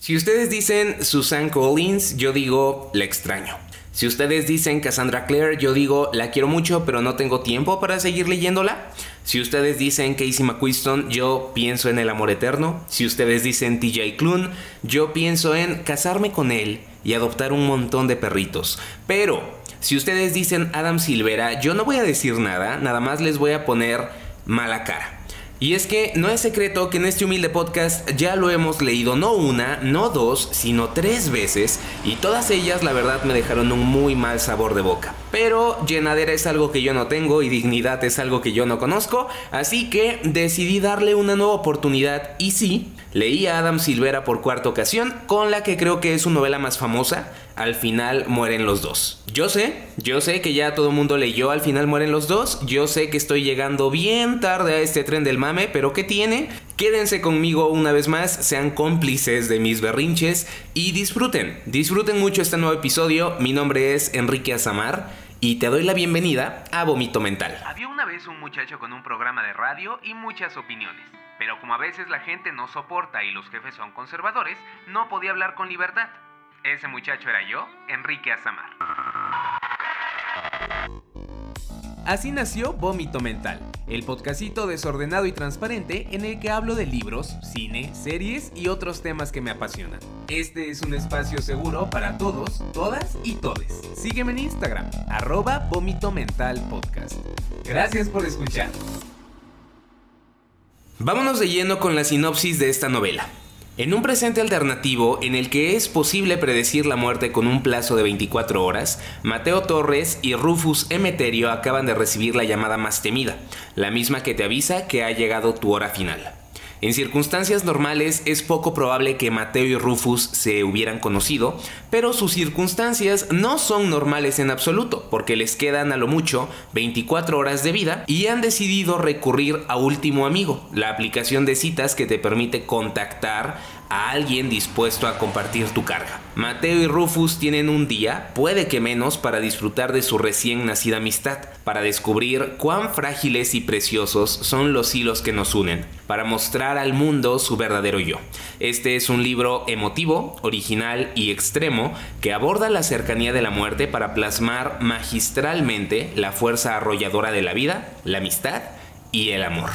Si ustedes dicen Susan Collins, yo digo la extraño. Si ustedes dicen Cassandra Clare, yo digo la quiero mucho, pero no tengo tiempo para seguir leyéndola. Si ustedes dicen Casey McQuiston, yo pienso en el amor eterno. Si ustedes dicen TJ Klune, yo pienso en casarme con él y adoptar un montón de perritos. Pero si ustedes dicen Adam Silvera, yo no voy a decir nada, nada más les voy a poner mala cara. Y es que no es secreto que en este humilde podcast ya lo hemos leído no una, no dos, sino tres veces y todas ellas la verdad me dejaron un muy mal sabor de boca. Pero llenadera es algo que yo no tengo y dignidad es algo que yo no conozco, así que decidí darle una nueva oportunidad y sí, leí a Adam Silvera por cuarta ocasión, con la que creo que es su novela más famosa, al final mueren los dos. Yo sé, yo sé que ya todo el mundo leyó Al final mueren los dos, yo sé que estoy llegando bien tarde a este tren del mame, pero ¿qué tiene? Quédense conmigo una vez más, sean cómplices de mis berrinches y disfruten, disfruten mucho este nuevo episodio. Mi nombre es Enrique Azamar y te doy la bienvenida a Vomito Mental. Había una vez un muchacho con un programa de radio y muchas opiniones. Pero como a veces la gente no soporta y los jefes son conservadores, no podía hablar con libertad. Ese muchacho era yo, Enrique Azamar. Así nació Vómito Mental, el podcastito desordenado y transparente en el que hablo de libros, cine, series y otros temas que me apasionan. Este es un espacio seguro para todos, todas y todes. Sígueme en Instagram, arroba Vómito Mental Podcast. Gracias por escuchar. Vámonos de lleno con la sinopsis de esta novela. En un presente alternativo en el que es posible predecir la muerte con un plazo de 24 horas, Mateo Torres y Rufus Emeterio acaban de recibir la llamada más temida, la misma que te avisa que ha llegado tu hora final. En circunstancias normales es poco probable que Mateo y Rufus se hubieran conocido, pero sus circunstancias no son normales en absoluto, porque les quedan a lo mucho 24 horas de vida y han decidido recurrir a Último Amigo, la aplicación de citas que te permite contactar a alguien dispuesto a compartir tu carga. Mateo y Rufus tienen un día, puede que menos, para disfrutar de su recién nacida amistad, para descubrir cuán frágiles y preciosos son los hilos que nos unen, para mostrar al mundo su verdadero yo. Este es un libro emotivo, original y extremo que aborda la cercanía de la muerte para plasmar magistralmente la fuerza arrolladora de la vida, la amistad y el amor.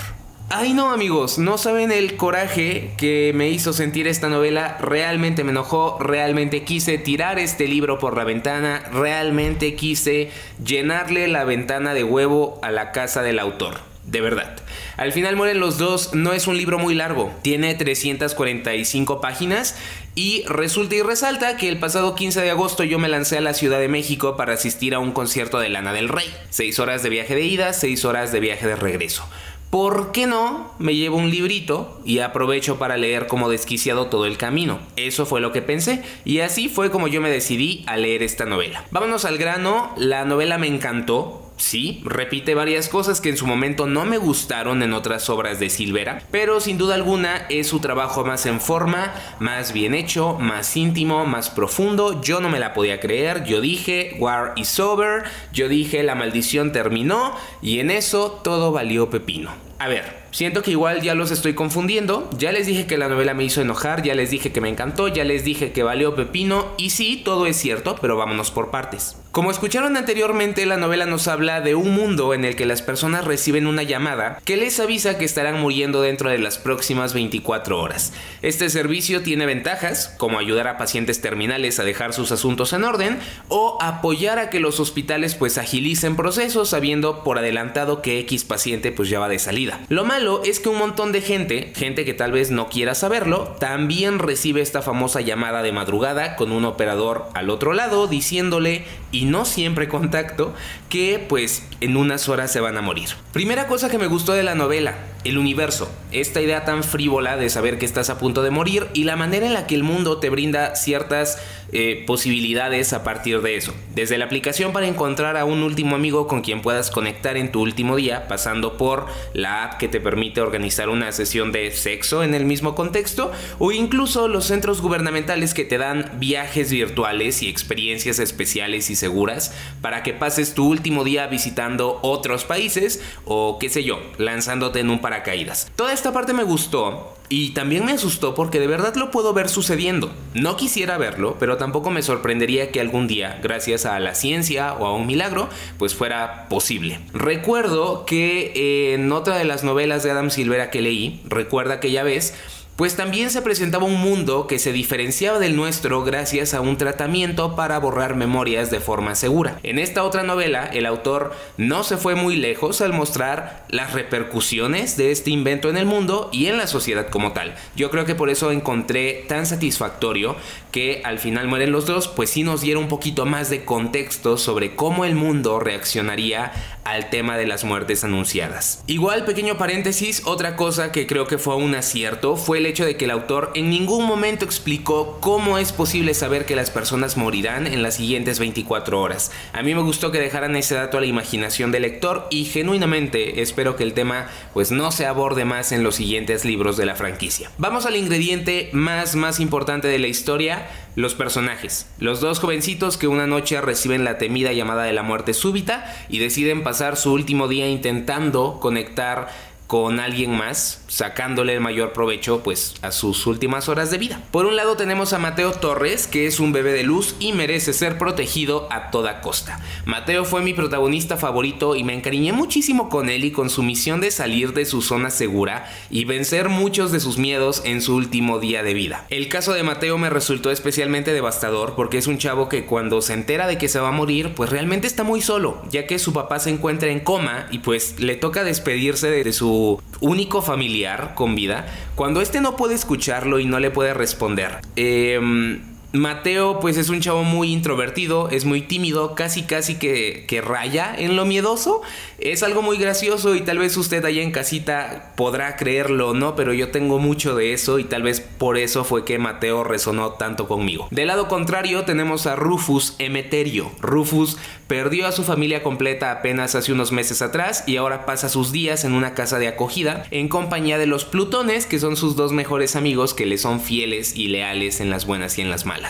Ay no amigos, no saben el coraje que me hizo sentir esta novela, realmente me enojó, realmente quise tirar este libro por la ventana, realmente quise llenarle la ventana de huevo a la casa del autor, de verdad. Al final mueren los dos, no es un libro muy largo, tiene 345 páginas y resulta y resalta que el pasado 15 de agosto yo me lancé a la Ciudad de México para asistir a un concierto de Lana del Rey. 6 horas de viaje de ida, 6 horas de viaje de regreso. ¿Por qué no me llevo un librito y aprovecho para leer como desquiciado todo el camino? Eso fue lo que pensé y así fue como yo me decidí a leer esta novela. Vámonos al grano, la novela me encantó, Sí, repite varias cosas que en su momento no me gustaron en otras obras de Silvera, pero sin duda alguna es su trabajo más en forma, más bien hecho, más íntimo, más profundo. Yo no me la podía creer, yo dije War is over, yo dije la maldición terminó y en eso todo valió pepino. A ver, Siento que igual ya los estoy confundiendo. Ya les dije que la novela me hizo enojar, ya les dije que me encantó, ya les dije que valió pepino. Y sí, todo es cierto, pero vámonos por partes. Como escucharon anteriormente, la novela nos habla de un mundo en el que las personas reciben una llamada que les avisa que estarán muriendo dentro de las próximas 24 horas. Este servicio tiene ventajas, como ayudar a pacientes terminales a dejar sus asuntos en orden o apoyar a que los hospitales pues agilicen procesos sabiendo por adelantado que X paciente pues ya va de salida. Lo malo es que un montón de gente, gente que tal vez no quiera saberlo, también recibe esta famosa llamada de madrugada con un operador al otro lado diciéndole, y no siempre contacto, que pues en unas horas se van a morir. Primera cosa que me gustó de la novela, el universo, esta idea tan frívola de saber que estás a punto de morir y la manera en la que el mundo te brinda ciertas eh, posibilidades a partir de eso. Desde la aplicación para encontrar a un último amigo con quien puedas conectar en tu último día, pasando por la app que te permite organizar una sesión de sexo en el mismo contexto, o incluso los centros gubernamentales que te dan viajes virtuales y experiencias especiales y seguras para que pases tu último día visitando otros países o qué sé yo, lanzándote en un paracaídas. Esta parte me gustó y también me asustó porque de verdad lo puedo ver sucediendo. No quisiera verlo, pero tampoco me sorprendería que algún día, gracias a la ciencia o a un milagro, pues fuera posible. Recuerdo que en otra de las novelas de Adam Silvera que leí, recuerda que ya ves, pues también se presentaba un mundo que se diferenciaba del nuestro gracias a un tratamiento para borrar memorias de forma segura. En esta otra novela, el autor no se fue muy lejos al mostrar las repercusiones de este invento en el mundo y en la sociedad como tal. Yo creo que por eso encontré tan satisfactorio que al final mueren los dos, pues sí nos diera un poquito más de contexto sobre cómo el mundo reaccionaría al tema de las muertes anunciadas. Igual, pequeño paréntesis, otra cosa que creo que fue un acierto fue el hecho de que el autor en ningún momento explicó cómo es posible saber que las personas morirán en las siguientes 24 horas. A mí me gustó que dejaran ese dato a la imaginación del lector y genuinamente espero que el tema pues no se aborde más en los siguientes libros de la franquicia. Vamos al ingrediente más más importante de la historia, los personajes. Los dos jovencitos que una noche reciben la temida llamada de la muerte súbita y deciden pasar su último día intentando conectar con alguien más, sacándole el mayor provecho pues a sus últimas horas de vida. Por un lado tenemos a Mateo Torres, que es un bebé de luz y merece ser protegido a toda costa. Mateo fue mi protagonista favorito y me encariñé muchísimo con él y con su misión de salir de su zona segura y vencer muchos de sus miedos en su último día de vida. El caso de Mateo me resultó especialmente devastador porque es un chavo que cuando se entera de que se va a morir, pues realmente está muy solo, ya que su papá se encuentra en coma y pues le toca despedirse de su único familiar con vida, cuando este no puede escucharlo y no le puede responder. Em, Mateo pues es un chavo muy introvertido, es muy tímido, casi casi que, raya en lo miedoso. Es algo muy gracioso y tal vez usted allá en casita podrá creerlo o no, pero yo tengo mucho de eso y tal vez por eso fue que Mateo resonó tanto conmigo. Del lado contrario tenemos a Rufus Emeterio. Rufus perdió a su familia completa apenas hace unos meses atrás y ahora pasa sus días en una casa de acogida en compañía de los Plutones, que son sus dos mejores amigos que le son fieles y leales en las buenas y en las malas.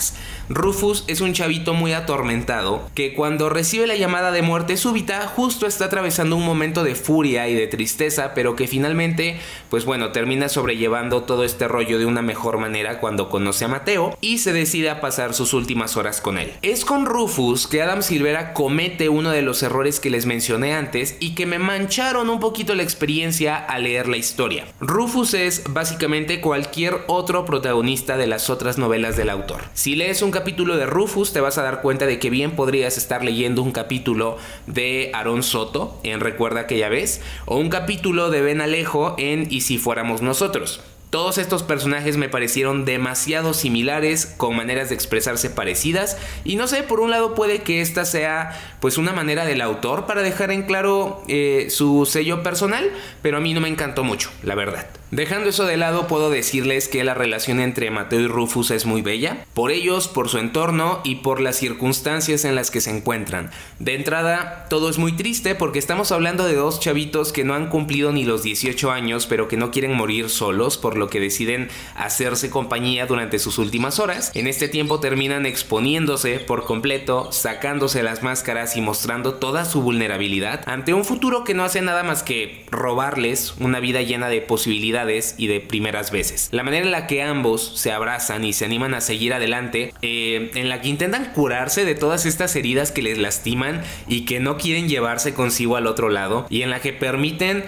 Rufus es un chavito muy atormentado que cuando recibe la llamada de muerte súbita justo está atravesando un momento de furia y de tristeza, pero que finalmente, pues bueno, termina sobrellevando todo este rollo de una mejor manera cuando conoce a Mateo y se decide a pasar sus últimas horas con él. Es con Rufus que Adam Silvera comete uno de los errores que les mencioné antes y que me mancharon un poquito la experiencia al leer la historia. Rufus es básicamente cualquier otro protagonista de las otras novelas del autor. Si lees un capítulo de Rufus, te vas a dar cuenta de que bien podrías estar leyendo un capítulo de Aaron Soto en Recuerda aquella vez, o un capítulo de Ben Alejo en Y si fuéramos nosotros. Todos estos personajes me parecieron demasiado similares, con maneras de expresarse parecidas, y no sé, por un lado puede que esta sea pues una manera del autor para dejar en claro eh, su sello personal, pero a mí no me encantó mucho, la verdad. Dejando eso de lado, puedo decirles que la relación entre Mateo y Rufus es muy bella, por ellos, por su entorno y por las circunstancias en las que se encuentran. De entrada, todo es muy triste porque estamos hablando de dos chavitos que no han cumplido ni los 18 años, pero que no quieren morir solos, por lo que deciden hacerse compañía durante sus últimas horas. En este tiempo terminan exponiéndose por completo, sacándose las máscaras y mostrando toda su vulnerabilidad ante un futuro que no hace nada más que robarles una vida llena de posibilidades y de primeras veces. La manera en la que ambos se abrazan y se animan a seguir adelante, eh, en la que intentan curarse de todas estas heridas que les lastiman y que no quieren llevarse consigo al otro lado, y en la que permiten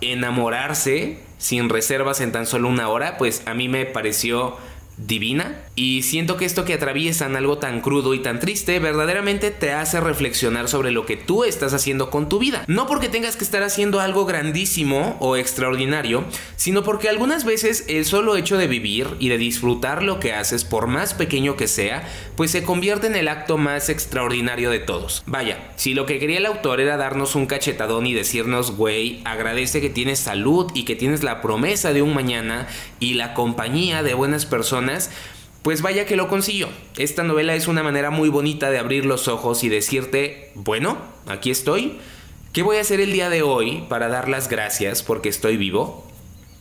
enamorarse sin reservas en tan solo una hora, pues a mí me pareció divina y siento que esto que atraviesan algo tan crudo y tan triste verdaderamente te hace reflexionar sobre lo que tú estás haciendo con tu vida. No porque tengas que estar haciendo algo grandísimo o extraordinario, sino porque algunas veces el solo hecho de vivir y de disfrutar lo que haces, por más pequeño que sea, pues se convierte en el acto más extraordinario de todos. Vaya, si lo que quería el autor era darnos un cachetadón y decirnos, güey, agradece que tienes salud y que tienes la promesa de un mañana y la compañía de buenas personas, pues vaya que lo consiguió. Esta novela es una manera muy bonita de abrir los ojos y decirte, bueno, aquí estoy. ¿Qué voy a hacer el día de hoy para dar las gracias porque estoy vivo?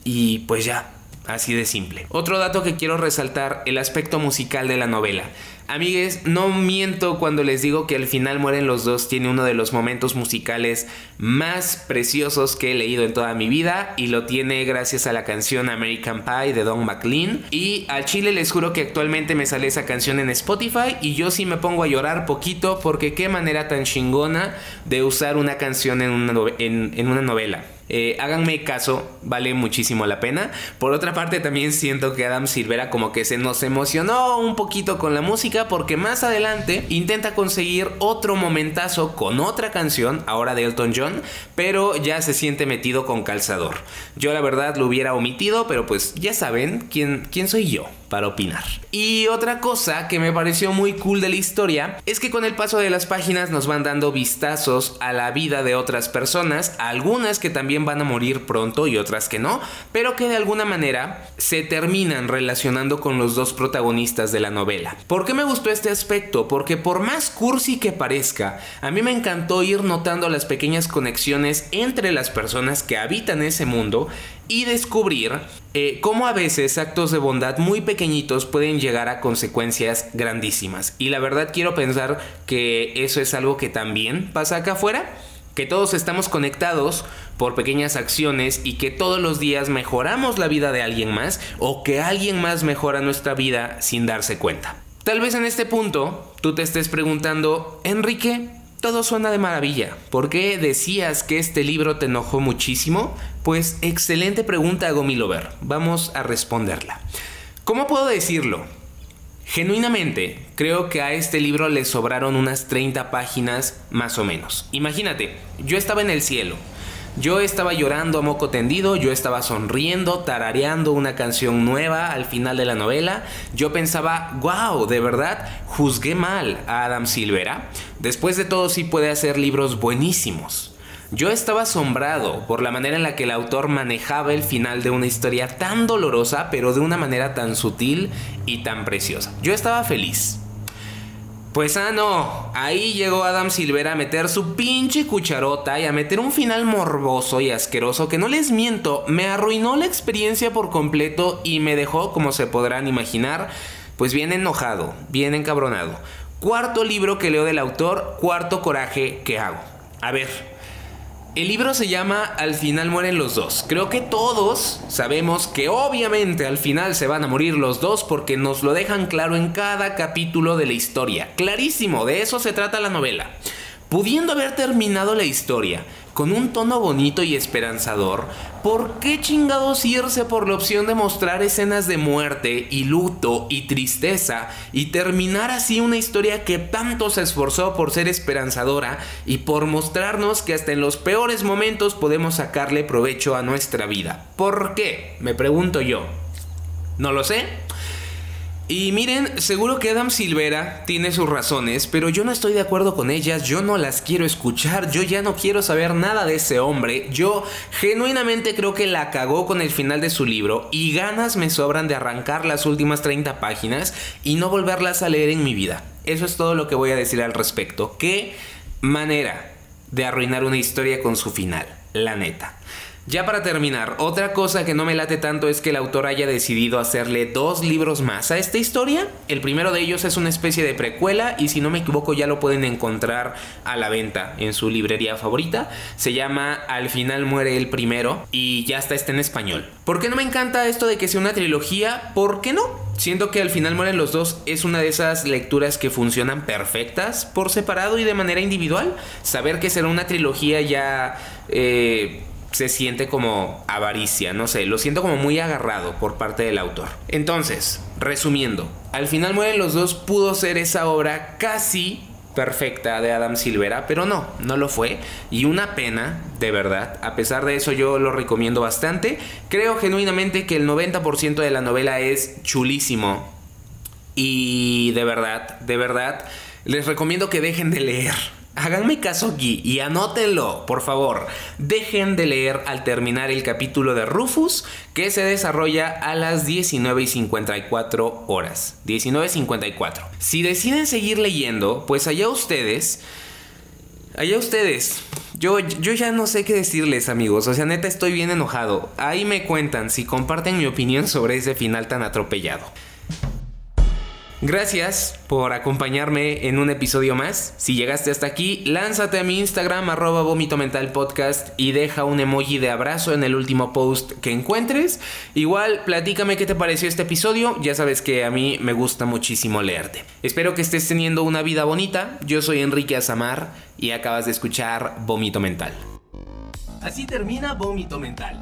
Y pues ya, así de simple. Otro dato que quiero resaltar, el aspecto musical de la novela. Amigues, no miento cuando les digo que al final mueren los dos tiene uno de los momentos musicales más preciosos que he leído en toda mi vida y lo tiene gracias a la canción American Pie de Don McLean y al chile les juro que actualmente me sale esa canción en Spotify y yo sí me pongo a llorar poquito porque qué manera tan chingona de usar una canción en una, en una novela. Eh, háganme caso, vale muchísimo la pena. Por otra parte, también siento que Adam Silvera como que se nos emocionó un poquito con la música porque más adelante intenta conseguir otro momentazo con otra canción, ahora de Elton John, pero ya se siente metido con calzador. Yo la verdad lo hubiera omitido, pero pues ya saben quién, quién soy yo para opinar. Y otra cosa que me pareció muy cool de la historia es que con el paso de las páginas nos van dando vistazos a la vida de otras personas, algunas que también van a morir pronto y otras que no, pero que de alguna manera se terminan relacionando con los dos protagonistas de la novela. ¿Por qué me gustó este aspecto? Porque por más cursi que parezca, a mí me encantó ir notando las pequeñas conexiones entre las personas que habitan ese mundo y descubrir eh, cómo a veces actos de bondad muy pequeñitos pueden llegar a consecuencias grandísimas. Y la verdad quiero pensar que eso es algo que también pasa acá afuera, que todos estamos conectados por pequeñas acciones y que todos los días mejoramos la vida de alguien más o que alguien más mejora nuestra vida sin darse cuenta. Tal vez en este punto tú te estés preguntando, Enrique, todo suena de maravilla. ¿Por qué decías que este libro te enojó muchísimo? Pues excelente pregunta, Gomilover. Vamos a responderla. ¿Cómo puedo decirlo? Genuinamente, creo que a este libro le sobraron unas 30 páginas más o menos. Imagínate, yo estaba en el cielo yo estaba llorando a moco tendido, yo estaba sonriendo, tarareando una canción nueva al final de la novela. Yo pensaba, wow, de verdad, juzgué mal a Adam Silvera. Después de todo sí puede hacer libros buenísimos. Yo estaba asombrado por la manera en la que el autor manejaba el final de una historia tan dolorosa, pero de una manera tan sutil y tan preciosa. Yo estaba feliz. Pues ah, no, ahí llegó Adam Silvera a meter su pinche cucharota y a meter un final morboso y asqueroso que no les miento, me arruinó la experiencia por completo y me dejó, como se podrán imaginar, pues bien enojado, bien encabronado. Cuarto libro que leo del autor, cuarto coraje que hago. A ver, el libro se llama Al final mueren los dos. Creo que todos sabemos que obviamente al final se van a morir los dos porque nos lo dejan claro en cada capítulo de la historia. Clarísimo, de eso se trata la novela. Pudiendo haber terminado la historia con un tono bonito y esperanzador, ¿por qué chingados irse por la opción de mostrar escenas de muerte y luto y tristeza y terminar así una historia que tanto se esforzó por ser esperanzadora y por mostrarnos que hasta en los peores momentos podemos sacarle provecho a nuestra vida? ¿Por qué? Me pregunto yo. No lo sé. Y miren, seguro que Adam Silvera tiene sus razones, pero yo no estoy de acuerdo con ellas, yo no las quiero escuchar, yo ya no quiero saber nada de ese hombre, yo genuinamente creo que la cagó con el final de su libro y ganas me sobran de arrancar las últimas 30 páginas y no volverlas a leer en mi vida. Eso es todo lo que voy a decir al respecto. ¿Qué manera de arruinar una historia con su final? La neta. Ya para terminar, otra cosa que no me late tanto es que el autor haya decidido hacerle dos libros más a esta historia. El primero de ellos es una especie de precuela y si no me equivoco ya lo pueden encontrar a la venta en su librería favorita. Se llama Al final muere el primero y ya está está en español. ¿Por qué no me encanta esto de que sea una trilogía? ¿Por qué no? Siento que al final mueren los dos es una de esas lecturas que funcionan perfectas por separado y de manera individual. Saber que será una trilogía ya... Eh, se siente como avaricia, no sé, lo siento como muy agarrado por parte del autor. Entonces, resumiendo, al final mueren los dos pudo ser esa obra casi perfecta de Adam Silvera, pero no, no lo fue. Y una pena, de verdad. A pesar de eso yo lo recomiendo bastante. Creo genuinamente que el 90% de la novela es chulísimo. Y de verdad, de verdad, les recomiendo que dejen de leer Háganme caso aquí y anótenlo, por favor. Dejen de leer al terminar el capítulo de Rufus que se desarrolla a las 19 y 54 horas. 19.54. Si deciden seguir leyendo, pues allá ustedes... Allá ustedes. Yo, yo ya no sé qué decirles, amigos. O sea, neta estoy bien enojado. Ahí me cuentan si comparten mi opinión sobre ese final tan atropellado. Gracias por acompañarme en un episodio más. Si llegaste hasta aquí, lánzate a mi Instagram arroba vómito mental podcast y deja un emoji de abrazo en el último post que encuentres. Igual, platícame qué te pareció este episodio. Ya sabes que a mí me gusta muchísimo leerte. Espero que estés teniendo una vida bonita. Yo soy Enrique Azamar y acabas de escuchar Vómito Mental. Así termina Vómito Mental.